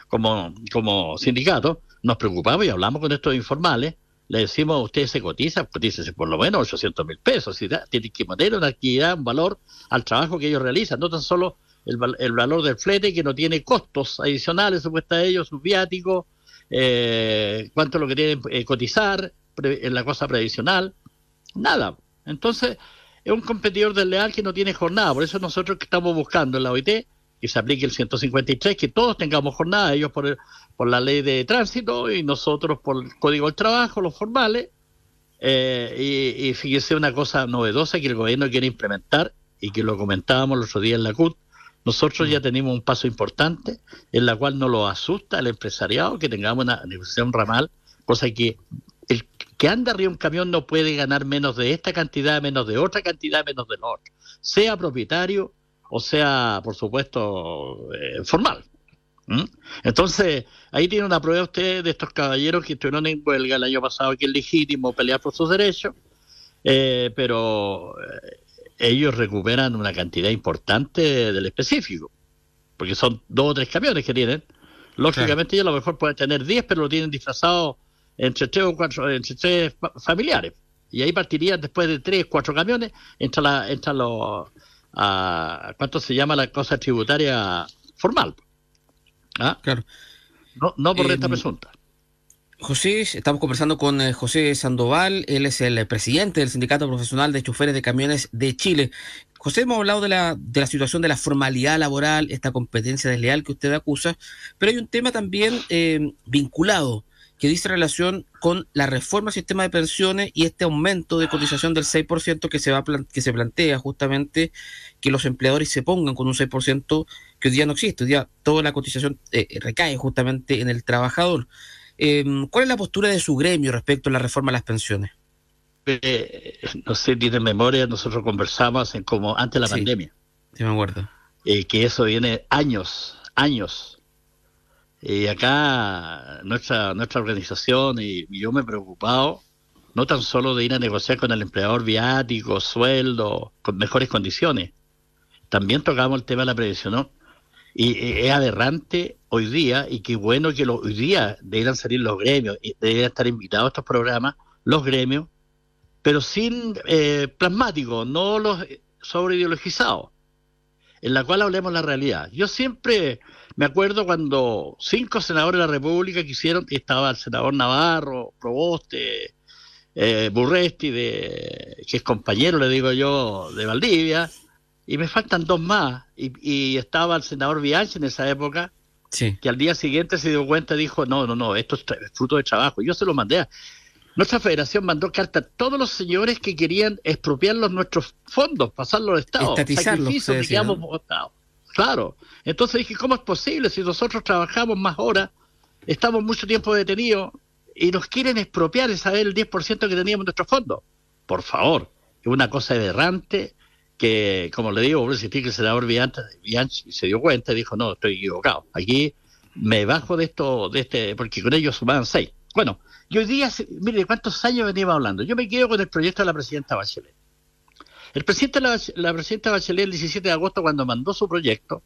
como, como sindicato nos preocupamos y hablamos con estos informales. Le decimos, a ustedes se cotizan, cotícese por lo menos 800 mil pesos. Tienen que poner una actividad, un valor al trabajo que ellos realizan, no tan solo el, el, valor del flete que no tiene costos adicionales supuesta a ellos, sus viáticos, eh, cuánto es lo que tienen eh, cotizar en la cosa previsional, nada. Entonces, es un competidor desleal que no tiene jornada, por eso nosotros que estamos buscando en la OIT que se aplique el 153, que todos tengamos jornada, ellos por, por la ley de tránsito y nosotros por el Código del Trabajo, los formales. Eh, y, fíjese una cosa novedosa que el gobierno quiere implementar y que lo comentábamos el otro día en la CUT. Nosotros ya tenemos un paso importante en la cual no lo asusta el empresariado que tengamos una negociación ramal, cosa que el que anda arriba un camión no puede ganar menos de esta cantidad, menos de otra cantidad, menos de la otra, sea propietario o sea, por supuesto, eh, formal. Entonces, ahí tiene una prueba usted de estos caballeros que estuvieron en huelga el año pasado, que es legítimo pelear por sus derechos, eh, pero eh, ellos recuperan una cantidad importante del específico, porque son dos o tres camiones que tienen. Lógicamente ellos a lo mejor pueden tener diez, pero lo tienen disfrazado entre tres o cuatro, entre tres familiares. Y ahí partirían después de tres, cuatro camiones, entre, la, entre los a cuánto se llama la cosa tributaria formal. ¿Ah? Claro. No, no por renta em, presunta. José, estamos conversando con eh, José Sandoval, él es el presidente del Sindicato Profesional de Choferes de Camiones de Chile. José, hemos hablado de la, de la situación de la formalidad laboral, esta competencia desleal que usted acusa, pero hay un tema también eh, vinculado que dice relación con la reforma al sistema de pensiones y este aumento de cotización del 6% que se, va que se plantea justamente que los empleadores se pongan con un 6% que hoy día no existe. Hoy día toda la cotización eh, recae justamente en el trabajador. Em, ¿Cuál es la postura de su gremio respecto a la reforma a las pensiones? Eh, no sé, tiene memoria, nosotros conversamos en como antes de la pandemia. Sí, me acuerdo. Eh, que eso viene años, años y acá nuestra, nuestra organización y, yo me he preocupado no tan solo de ir a negociar con el empleador viático, sueldo, con mejores condiciones. También tocamos el tema de la previsión. Y, es aberrante hoy día, y qué bueno que hoy día deberían salir los gremios, y deberían estar invitados a estos programas, los gremios, pero sin eh, plasmáticos, no los sobre ideologizados, en la cual hablemos la realidad. Yo siempre me acuerdo cuando cinco senadores de la República quisieron, estaba el senador Navarro, Proboste, eh, Burresti, de, que es compañero, le digo yo, de Valdivia, y me faltan dos más. Y, estaba el senador Bianchi en esa época, que al día siguiente se dio cuenta y dijo, no, no, no, esto es fruto de trabajo. Yo se lo mandé a... Nuestra federación mandó carta a todos los señores que querían expropiar los nuestros fondos, pasarlos al Estado. Sacrificios que quedamos votados. Claro. Entonces dije, ¿cómo es posible si nosotros trabajamos más horas, estamos mucho tiempo detenidos y nos quieren expropiar esa vez el 10% que teníamos en nuestros fondos? Por favor, es una cosa aberrante que, como le digo, que el senador Bianchi se dio cuenta y dijo, no, estoy equivocado. Aquí me bajo de esto, de este, porque con ellos sumaban seis. Bueno, y hoy día, mire, ¿cuántos años venimos hablando? Yo me quedo con el proyecto de la presidenta Bachelet. El presidente, la, la presidenta Bachelet el 17 de agosto, cuando mandó su proyecto,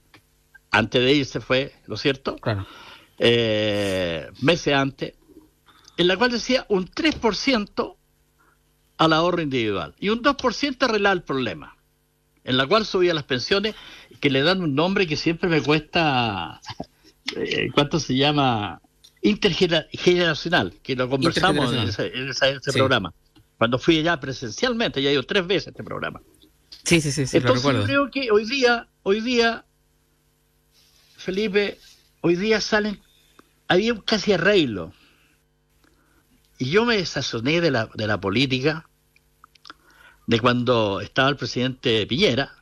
antes de irse fue, ¿lo cierto? Claro. Eh, meses antes, en la cual decía un 3% al ahorro individual y un 2% arreglar el problema, en la cual subía las pensiones que le dan un nombre que siempre me cuesta, eh, ¿cuánto se llama? Intergeneracional, que lo conversamos en ese, programa cuando fui allá presencialmente, ya he ido tres veces a este programa. Sí, sí, sí, sí Entonces lo creo que hoy día, hoy día, Felipe, hoy día salen, había un casi arreglo. Y yo me desazoné de la, de la política, de cuando estaba el presidente Piñera,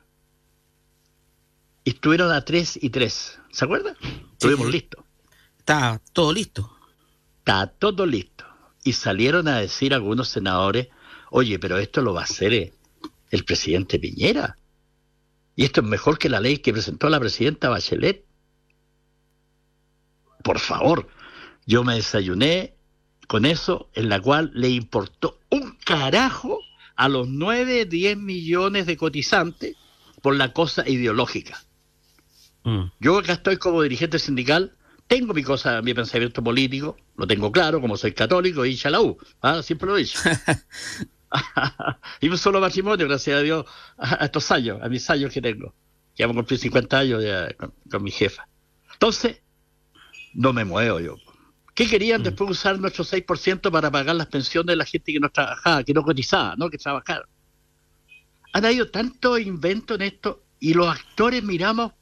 y estuvieron a tres y tres. ¿Se acuerdan? Estuvimos listos. Está todo listo. Está todo listo y salieron a decir algunos senadores, oye, pero esto lo va a hacer eh, el presidente Piñera. Y esto es mejor que la ley que presentó la presidenta Bachelet. Por favor, yo me desayuné con eso, en la cual le importó un carajo a los 9, 10 millones de cotizantes por la cosa ideológica. Mm. Yo acá estoy como dirigente sindical tengo mi cosa, mi pensamiento político, lo tengo claro, como soy católico, y hincha la U, ¿ah? siempre lo he dicho. y un solo matrimonio, gracias a Dios, a estos años, a mis años que tengo. Ya vamos a cumplir 50 años con, mi jefa. Entonces, no me muevo yo. ¿Qué querían mm. después usar nuestro 6% para pagar las pensiones de la gente que no trabajaba, que no cotizaba, no que trabajaba? Han habido tanto invento en esto y los actores miramos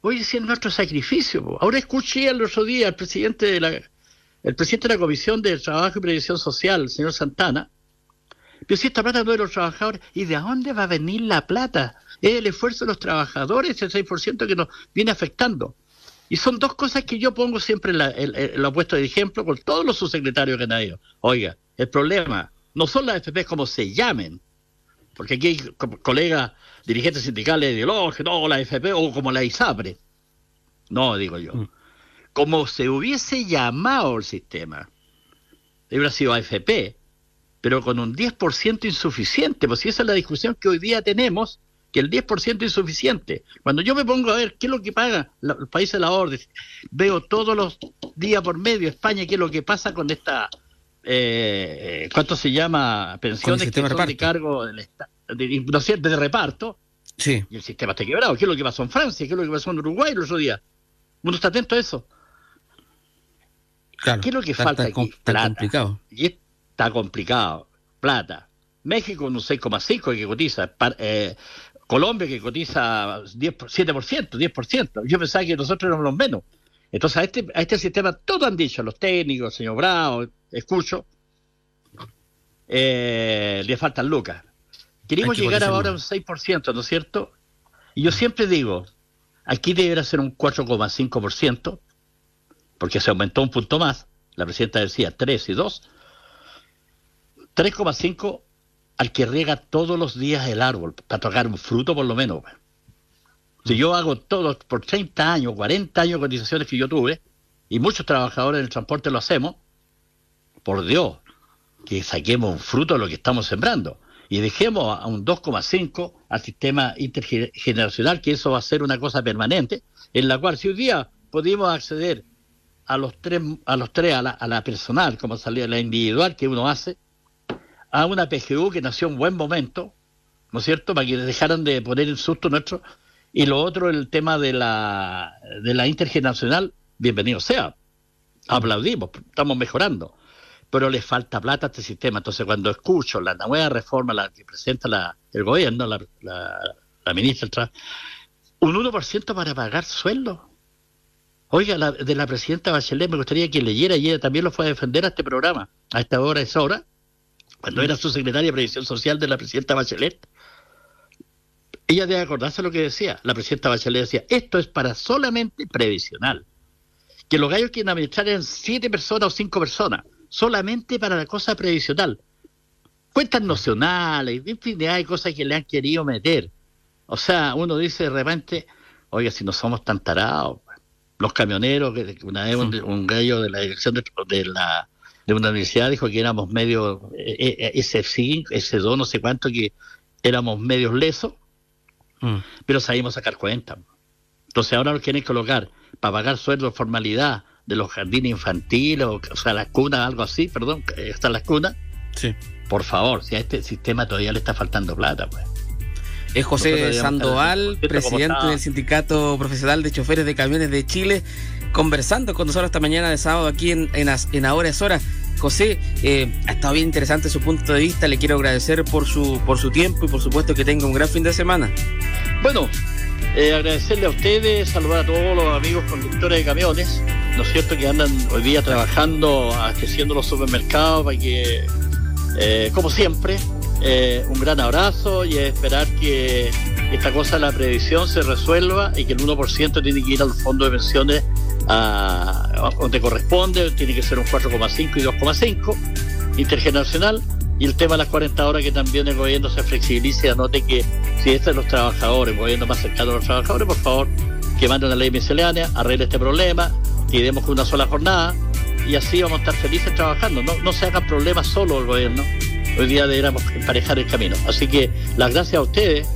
Hoy es nuestro sacrificio. Ahora escuché el otro día al presidente de la, el presidente de la Comisión de Trabajo y Previsión Social, el señor Santana, pero si esta plata no de los trabajadores, ¿y de dónde va a venir la plata? Es el esfuerzo de los trabajadores, el 6% que nos viene afectando. Y son dos cosas que yo pongo siempre en la, lo puesto de ejemplo con todos los subsecretarios que han ido. Oiga, el problema no son las FP como se llamen, porque aquí hay colegas dirigentes sindicales ideológicos, no, la FP o como la ISAPRE. No, digo yo. Mm. Como se hubiese llamado el sistema, hubiera sido AFP, pero con un 10% insuficiente, pues si esa es la discusión que hoy día tenemos, que el 10% es insuficiente. Cuando yo me pongo a ver qué es lo que paga los países de la orden, veo todos los días por medio España qué es lo que pasa con esta, eh, ¿cuánto se llama? Pensiones que son de cargo del de, no sé, de reparto. Sí. Y el sistema está quebrado. ¿Qué es lo que pasó en Francia? ¿Qué es lo que pasó en Uruguay el otro día? Uno está atento a eso. ¿Qué es lo que falta aquí? Complicado. Y está complicado. Plata. México un 6,5 que cotiza. Eh, Colombia que cotiza 10, 7%, 10%. Yo pensaba que nosotros éramos los menos. Entonces a este, a este sistema todos han dicho, los técnicos, señor Bravo, escucho, eh, le faltan lucas. Queremos llegar ahora a un 6%, ¿no es cierto? Y yo siempre digo, aquí debería ser un 4,5%, porque se aumentó un punto más. La presidenta decía 3 y 2. 3,5 al que riega todos los días el árbol, para tocar un fruto por lo menos. Si yo hago todo por 30 años, 40 años de cotizaciones que yo tuve, y muchos trabajadores del transporte lo hacemos, por Dios, que saquemos un fruto de lo que estamos sembrando y dejemos a un 2,5 al sistema intergeneracional, que eso va a ser una cosa permanente, en la cual si un día pudimos acceder a los tres, a los tres, a la, a la personal, como salía la individual que uno hace, a una PGU que nació en buen momento, ¿no es cierto?, para que dejaran de poner en susto nuestro. Y lo otro, el tema de la, de la intergeneracional, bienvenido sea. Aplaudimos, estamos mejorando. Pero le falta plata a este sistema. Entonces, cuando escucho la nueva reforma, la que presenta la, el gobierno, la, la, ministra, un 1% para pagar sueldo. Oiga, la, de la presidenta Bachelet me gustaría que leyera y ella también lo fue a defender a este programa. A esta hora es hora cuando era su secretaria de Previsión Social de la presidenta Bachelet, ella debe acordarse lo que decía. La presidenta Bachelet decía, esto es para solamente previsional. Que los gallos quieren administrar en siete personas o cinco personas, solamente para la cosa previsional. Cuentas nacionales, infinidad de cosas que le han querido meter. O sea, uno dice de repente, oiga, si no somos tan tarados, los camioneros, una vez un, gallo de la dirección de la de una universidad dijo que éramos medio, eh, eh, ese 5, ese 2, no sé cuánto, que éramos medios lesos, mm. pero sabíamos sacar cuenta. Entonces ahora nos quieren colocar para pagar sueldo formalidad de los jardines infantiles, o, sea, las cunas, algo así, perdón, están las cunas. Sí. Por favor, si a este sistema todavía le está faltando plata, pues. Es José Sandoval, presidente del Sindicato Profesional de Choferes de Camiones de Chile conversando con nosotros esta mañana de sábado aquí en, en, Ahora es Hora. José, eh, ha estado bien interesante su punto de vista, le quiero agradecer por su, por su tiempo y por supuesto que tenga un gran fin de semana. Bueno, eh, agradecerle a ustedes, saludar a todos los amigos conductores de camiones, ¿no es cierto?, que andan hoy día trabajando, abasteciendo los supermercados para que, eh, como siempre, un gran abrazo y esperar que esta cosa la previsión se resuelva y que el 1% tiene que ir al fondo de pensiones a, donde corresponde, tiene que ser un 4,5 y 2,5 intergeneracional. Y el tema de las 40 horas que también el gobierno se flexibilice anote que si este es los trabajadores, el gobierno más cercano a los trabajadores, por favor, que manden una ley miscelánea, arregle este problema, y demos con una sola jornada, y así vamos a estar felices trabajando. No, no se hagan problemas solo el gobierno. Hoy día deberíamos emparejar el camino. Así que las gracias a ustedes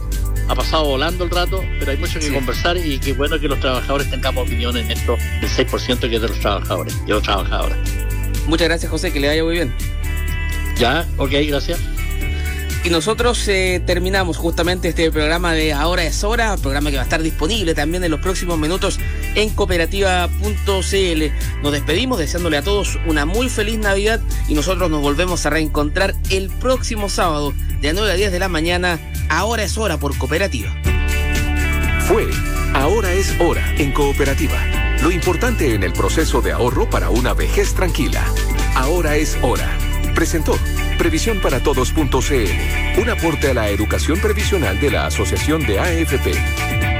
ha pasado volando el rato, pero hay mucho que conversar y qué bueno que los trabajadores tengamos opiniones en esto del 6% que es de los trabajadores y los trabajadoras. Muchas gracias José, que le vaya muy bien. Ya, ok, gracias. Y nosotros eh, terminamos justamente este programa de Ahora es Hora, programa que va a estar disponible también en los próximos minutos en cooperativa.cl. Nos despedimos deseándole a todos una muy feliz Navidad y nosotros nos volvemos a reencontrar el próximo sábado de 9 a 10 de la mañana. Ahora es Hora por Cooperativa. Fue Ahora es hora en cooperativa. Lo importante en el proceso de ahorro para una vejez tranquila. Ahora es hora. Presentó Previsión para Todos.cl, un aporte a la educación previsional de la Asociación de AFP.